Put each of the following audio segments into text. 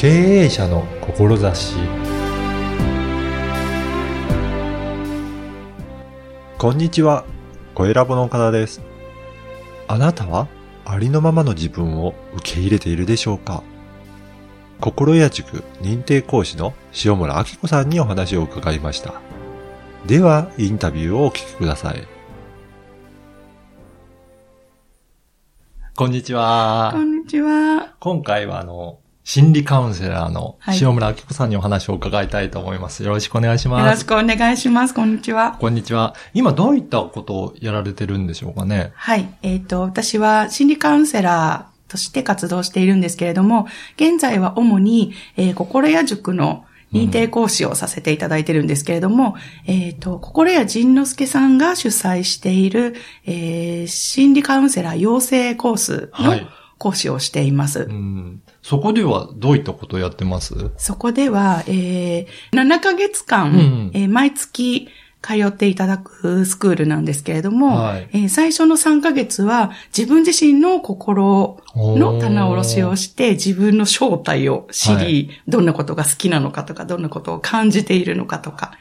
経営者の志こんにちは、声ラボの岡田です。あなたはありのままの自分を受け入れているでしょうか？心屋塾認定講師の塩村明子さんにお話を伺いました。では、インタビューをお聞きください。こんにちはこ。んにちは。今回はあの、心理カウンセラーのはい塩村明子さんにお話を伺いたいと思います。よろしくお願いしよます。ろしくお願いします。こんにちは。こんにちは。今どういったことをやられてるんでしょうかね？はい。えっ、と、私は心理カウンセラーとして活動しているんですけれども、現在は主に、えー心屋塾の認定講師をさせていただいてるんですけれども、えっ、と、心屋仁之助さんが主催している、えー心理カウンセラー養成コースのはい講師をしています。うん。そこではどういったことをやってます？そこでは、えー7ヶ月間、うんえー毎月通っていただくスクールなんですけれども、はいえー最初の3ヶ月は自分自身の心の棚卸しをして自分の正体を知り、はいどんなことが好きなのかとか、どんなことを感じているのかとか。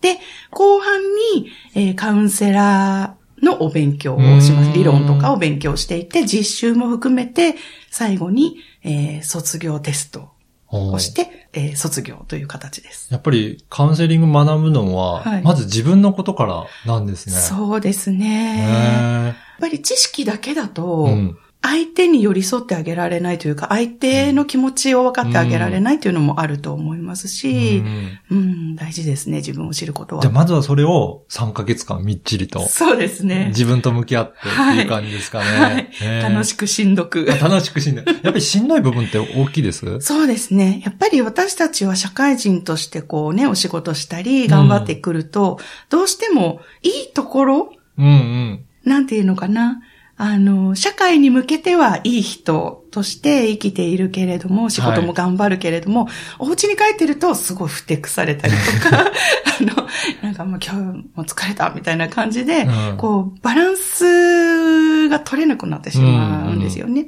で、後半に、えーカウンセラーのお勉強をします。うん理論とかを勉強していて、実習も含めて、最後に、えー卒業テストをして、えー卒業という形です。やっぱりカウンセリング学ぶのは、はいまず自分のことからなんですね。そうですね。やっへぱり知識だけだーと、うん。相手に寄り添ってあげられないというか、相手の気持ちを分かってあげられないというのもあると思いますし、うんうん、大事ですね、自分を知ることはじゃあ。まずはそれを3ヶ月間みっちりとそうですね。自分と向き合ってっていう感じですかね。はいへー楽しくしんどく。楽しくしんどい。やっぱりしんどい部分って大きいです？そうですね。やっぱり私たちは社会人としてこうね、お仕事したり、頑張ってくると、どうしてもいいところうんうん。なんていうのかな。あの、社会に向けてはいい人として生きているけれども、仕事も頑張るけれども、お家に帰ってるとすごいふてくされたりとか、あの、なんかもう今日も疲れたみたいな感じで、うんこう、バランスが取れなくなってしまうんですよね。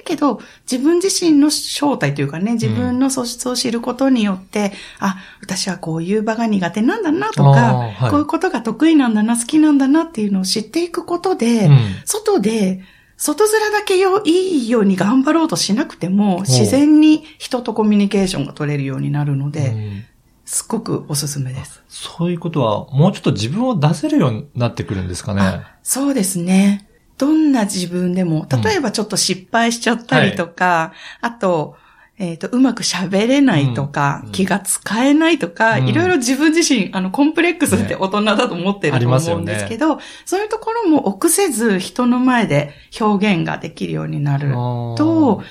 だけど、自分自身の正体というかね、自分の素質を知ることによって、あ、私はこういう場が苦手なんだなとあか、ーはいこういうことが得意なんだな、好きなんだなっていうのを知っていくことで、うん外で、外面だけよいいように頑張ろうとしなくても、自然に人とコミュニケーションが取れるようになるので、うんすごくおすすめです。そういうことは、もうちょっと自分を出せるようになってくるんですかね。あそうですね。どんな自分でも、例えばちょっと失敗しちゃったりとか、あと、えっ、と、うまく喋れないとか、うん気が使えないとか、うん。いろいろ自分自身、あの、コンプレックスってね大人だと思ってると思うんですけど、そういうところも臆せず人の前で表現ができるようになると、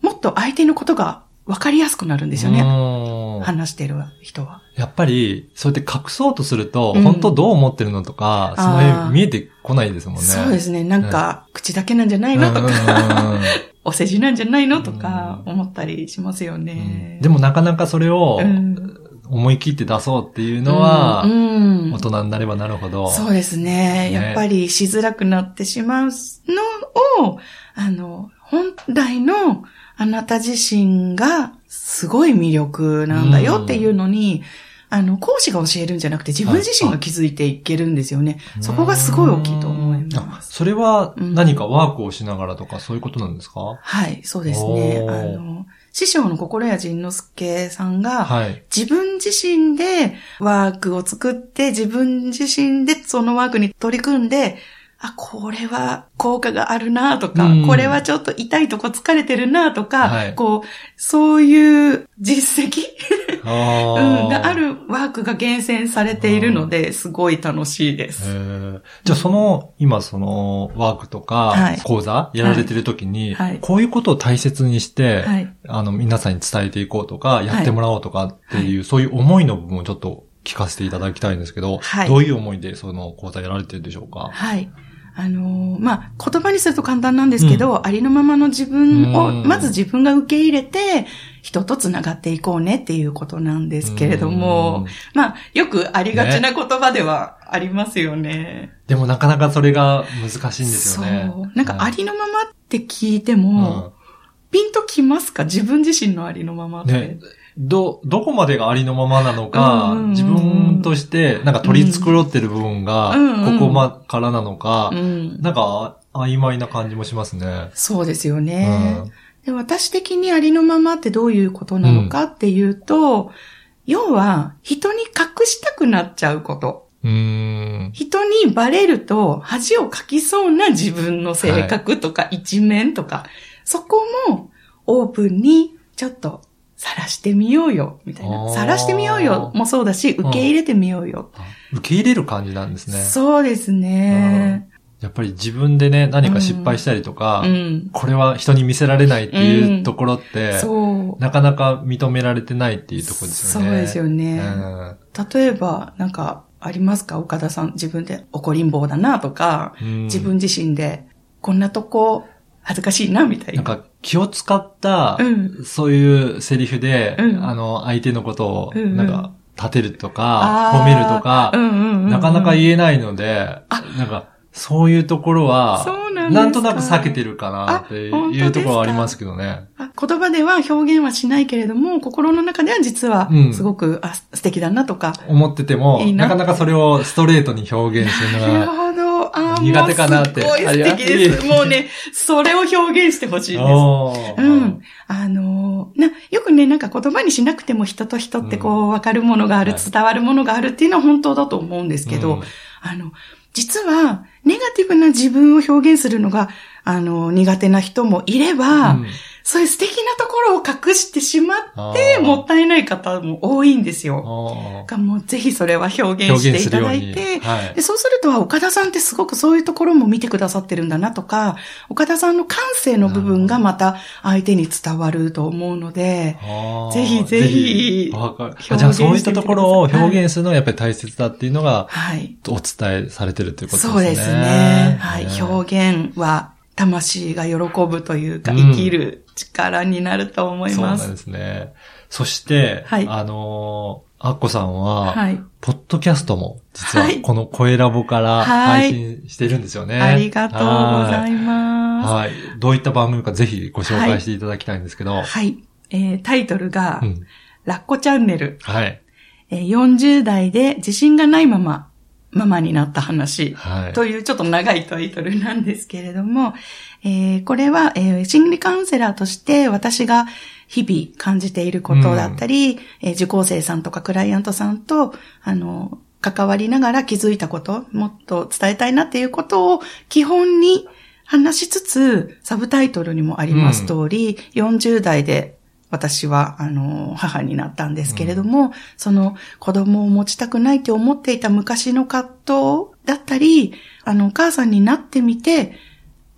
もっと相手のことが分かりやすくなるんですよね。ね話してる人は。やっぱり、そうやって隠そうとすると、うん本当どう思ってるのとか、その辺見えてこないですもんね。そうですね。なんか、口だけなんじゃないのとうんうんか、うん お世辞なんじゃないのとか思ったりしますよね。でもなかなかそれをうん思い切って出そうっていうのはう、んうん大人になればなるほど。そうですね。ねやっぱりしづらくなってしまうのを、あの、本来のあなた自身がすごい魅力なんだよっていうのに、あの、講師が教えるんじゃなくて自分自身が気づいていけるんですよね。そこがすごい大きいと思いまあす。それは何かワークをしながらとかそういうことなんですか？はい、そうですね。あの、師匠の心谷仁之助さんが、はい。自分自身でワークを作って、自分自身でそのワークに取り組んで、あ、これは効果があるなとか、うん。これはちょっと痛いとこ疲れてるなとか、はい。こう、そういう実績、あ うん、ーがあるワークが厳選されているので、すごい楽しいでへす。ー。じゃあその、今そのワークとはい、か講座やられてる時にはい。はい、こういうことを大切にしてはい、あの、皆さんに伝えていこうとか、やってもらおうとかっていう、そういう思いの部分をちょっと聞かせていただきたいんですけどは、い。どういう思いでその講座やられてるでしょうか？はい。あのーまあ、言葉にすると簡単なんですけど、ありのままの自分を、うんまず自分が受け入れて、人と繋がっていこうねっていうことなんですけれども、まあ、よくありがちな言葉ではありますよね。でもなかなかそれが難しいんですよね。そう。なんかありりのままって聞いても、ピンときますか？自分自身のありのままって。ねど、どこまでがありのままなのか、うんうんうん自分として、なんか取り繕ってる部分が、うんうんここまからなのか、うん。なんか、曖昧な感じもしますね。そうですようね。ん。で私的にありのままってどういうことなのかっていうと、要は人に隠したくなっちゃうこと。うーん。人にバレると恥をかきそうな自分の性格とか一面とか、そこもオープンにちょっと晒してみようよ、みたいな。晒してみようよもそうだし、受け入れてみようよ。受け入れる感じなんですね。そうですね。やっぱり自分でね、何か失敗したりとか、うん。これは人に見せられないっていうところって、そう。なかなか認められてないっていうところですよね。そうですよね。うん例えば、なんか、ありますか？岡田さん。自分で怒りん坊だなとか、うん自分自身で、こんなとこ、恥ずかしいな、みたいな。なんか気を使った、うん。そういうセリフで、うん。あの、相手のことを、うんうん。なんか、立てるとか、褒めるとか、うんうんうんうん。なかなか言えないので、なんか、そういうところは、なんとなく避けてるかなっていうところはありますけどね。あ言葉では表現はしないけれども、心の中では実はうん。すごく、あ素敵だなとか。思っててもな。なかなかそれをストレートに表現するのなるが、あー苦手かなって。もうす。ごい素敵です。やもうね、それを表現してほしいです。うん。あのーな、よくね、なんか言葉にしなくても人と人ってこう、わかるものがある、はい。伝わるものがあるっていうのは本当だと思うんですけど、うん。あの、実は、ネガティブな自分を表現するのが、あの、苦手な人もいれば、うんそういう素敵なところを隠してしまって、もったいない方も多いんですよ。がもうぜひそれは表現していただいてに、はいで、そうすると、岡田さんってすごくそういうところも見てくださってるんだなとか、岡田さんの感性の部分がまた相手に伝わると思うので、ぜひぜひじゃあそういったところを表現するのがやっぱり大切だっていうのがはい。お伝えされてるということですね。そうですね。はい。ね表現は魂が喜ぶというか、うん生きる力になると思いそうます。なんですね。そして、はいあのー、アッコさんは、はい。ポッドキャストも、実ははいこの声ラボからはい配信してるんですよね。ありがとうございます。はい。はい。どういった番組かぜひご紹介していただきたいんですけど。はい。えータイトルが、うん。ラッコチャンネル。はい。えー40代で自信がないまま、ママになった話。はい。というちょっと長いタイトルなんですけれども、えーこれは、えー心理カウンセラーとして私が日々感じていることだったり、えー受講生さんとかクライアントさんと、あの、関わりながら気づいたこと、もっと伝えたいなっていうことを基本に話しつつ、サブタイトルにもあります通り、40代で私は、あの、母になったんですけれども、その子供を持ちたくないって思っていた昔の葛藤だったり、あの、お母さんになってみて、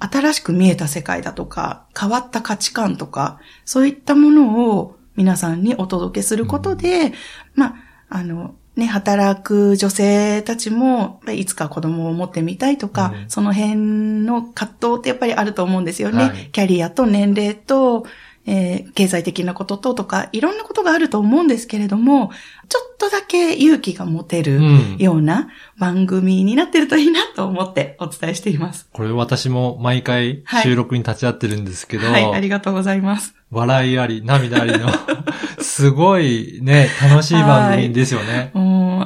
新しく見えた世界だとか、変わった価値観とか、そういったものを皆さんにお届けすることで、まあ、あの、ね、働く女性たちも、いつか子供を持ってみたいとか、うん。その辺の葛藤ってやっぱりあると思うんですよね。はい。キャリアと年齢と、えー経済的なことととか、いろんなことがあると思うんですけれども、ちょっとだけ勇気が持てるうんような番組になってるといいなと思ってお伝えしています。これ私も毎回はい収録に立ち会ってるんですけど、はい、ありがとうございます。笑いあり、涙ありの、すごいね、楽しい番組ですよね。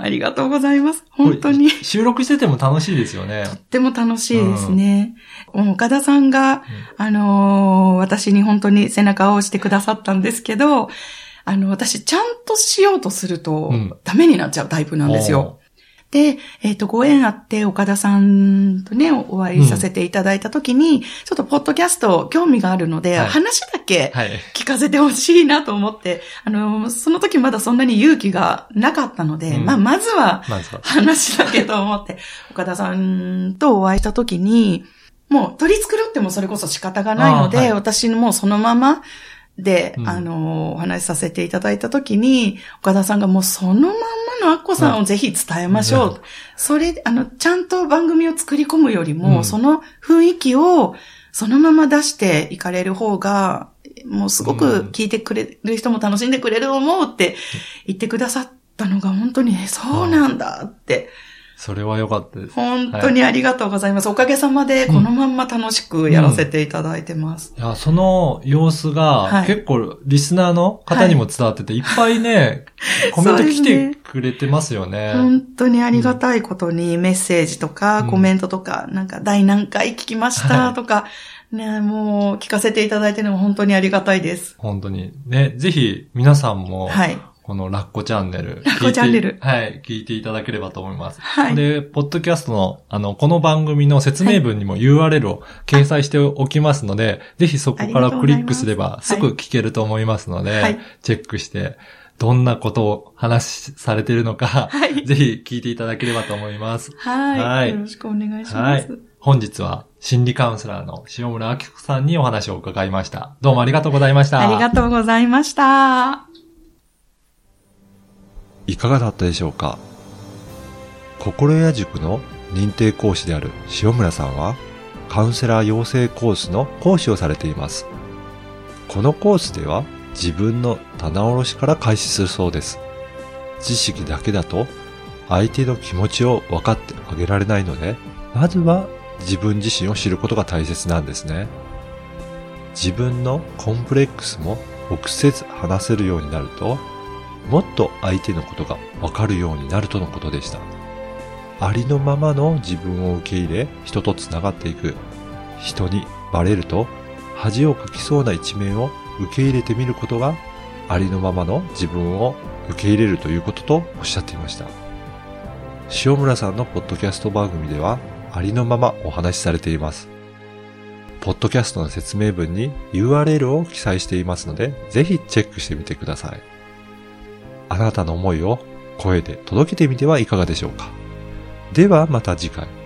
ありがとうございます。本当に。収録してても楽しいですよね。とっても楽しいですね。もう岡田さんが、あのー私に本当に背中を押してくださったんですけど、あの、私、ちゃんとしようとするとうん、ダメになっちゃうタイプなんですよ。で、えっ、と、ご縁あって、岡田さんとね、お会いさせていただいたときに、ちょっと、ポッドキャスト、興味があるので、はい。話だけはい。聞かせてほしいなと思って、あの、その時まだそんなに勇気がなかったので、うん。まあ、まずは。話だけと思って、岡田さんとお会いしたときに、もう取り繕ってもそれこそ仕方がないので、はい。私もそのままで、うん。あの、お話しさせていただいたときに、岡田さんがもうそのまのアッコさんをぜひ伝えましょう。うん。それ、あの、ちゃんと番組を作り込むよりも、うん。その雰囲気をそのまま出していかれる方が、もうすごく聞いてくれる人も楽しんでくれると思うって言ってくださったのが本当に、えそうなんだって、それは良かったです。本当にありがとうございます。おかげさまで、このまんま楽しくやらせていただいてます。いや、その様子が、はい結構リスナーの方にも伝わってて、い、っぱいね、コメント来てくれてますよね。本当にありがたいことにメッセージとかうんコメントとか、なんか第何回聞きましたとか、ね、もう聞かせていただいてるのも本当にありがたいです。本当に。ね、ぜひ皆さんも、はい。このラッコチャンネル。ラッコチャンネル聞いてはい、聞いていただければと思います。はいで、ポッドキャストの、あの、この番組の説明文にも URL を掲載しておきますので、ぜひそこからクリックすればすぐ聞けると思いますので、はいチェックして、どんなことを話しされているのか、はい ぜひ聞いていただければと思います。はい。はいよろしくお願いしはいます。。本日は心理カウンセラーの塩村明子さんにお話を伺いました。どうもありがとうございました。ありがとうございました。いかがだったでしょうか？心屋塾の認定講師である塩村さんは、カウンセラー養成コースの講師をされています。このコースでは自分の棚卸しから開始するそうです。知識だけだと相手の気持ちを分かってあげられないので、まずは自分自身を知ることが大切なんですね。自分のコンプレックスも臆せず話せるようになると、もっと相手のことがわかるようになるとのことでした。ありのままの自分を受け入れ、人と繋がっていく。人にバレると、恥をかきそうな一面を受け入れてみることが、ありのままの自分を受け入れるということとおっしゃっていました。塩村さんのポッドキャスト番組では、ありのままお話しされています。ポッドキャストの説明文に URL を記載していますので、ぜひチェックしてみてください。あなたの思いを声で届けてみてはいかがでしょうか。ではまた次回。